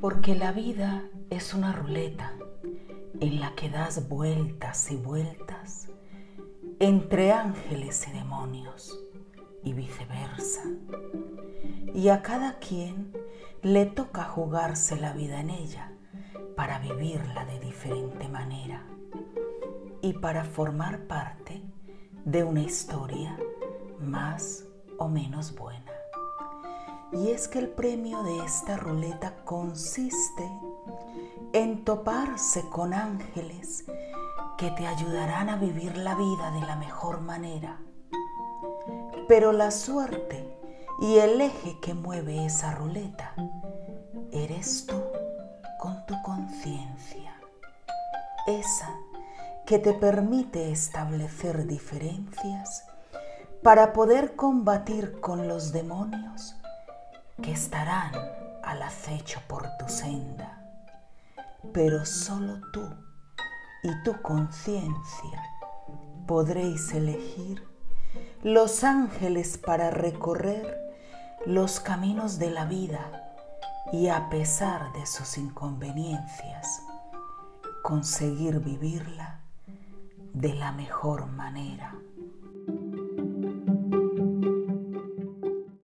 Porque la vida es una ruleta en la que das vueltas y vueltas entre ángeles y demonios y viceversa. Y a cada quien le toca jugarse la vida en ella para vivirla de diferente manera y para formar parte de una historia más o menos buena. Y es que el premio de esta ruleta consiste en toparse con ángeles que te ayudarán a vivir la vida de la mejor manera. Pero la suerte y el eje que mueve esa ruleta eres tú con tu conciencia, esa que te permite establecer diferencias para poder combatir con los demonios que estarán al acecho por tu senda. Pero solo tú y tu conciencia podréis elegir los ángeles para recorrer los caminos de la vida y a pesar de sus inconveniencias, conseguir vivirla de la mejor manera.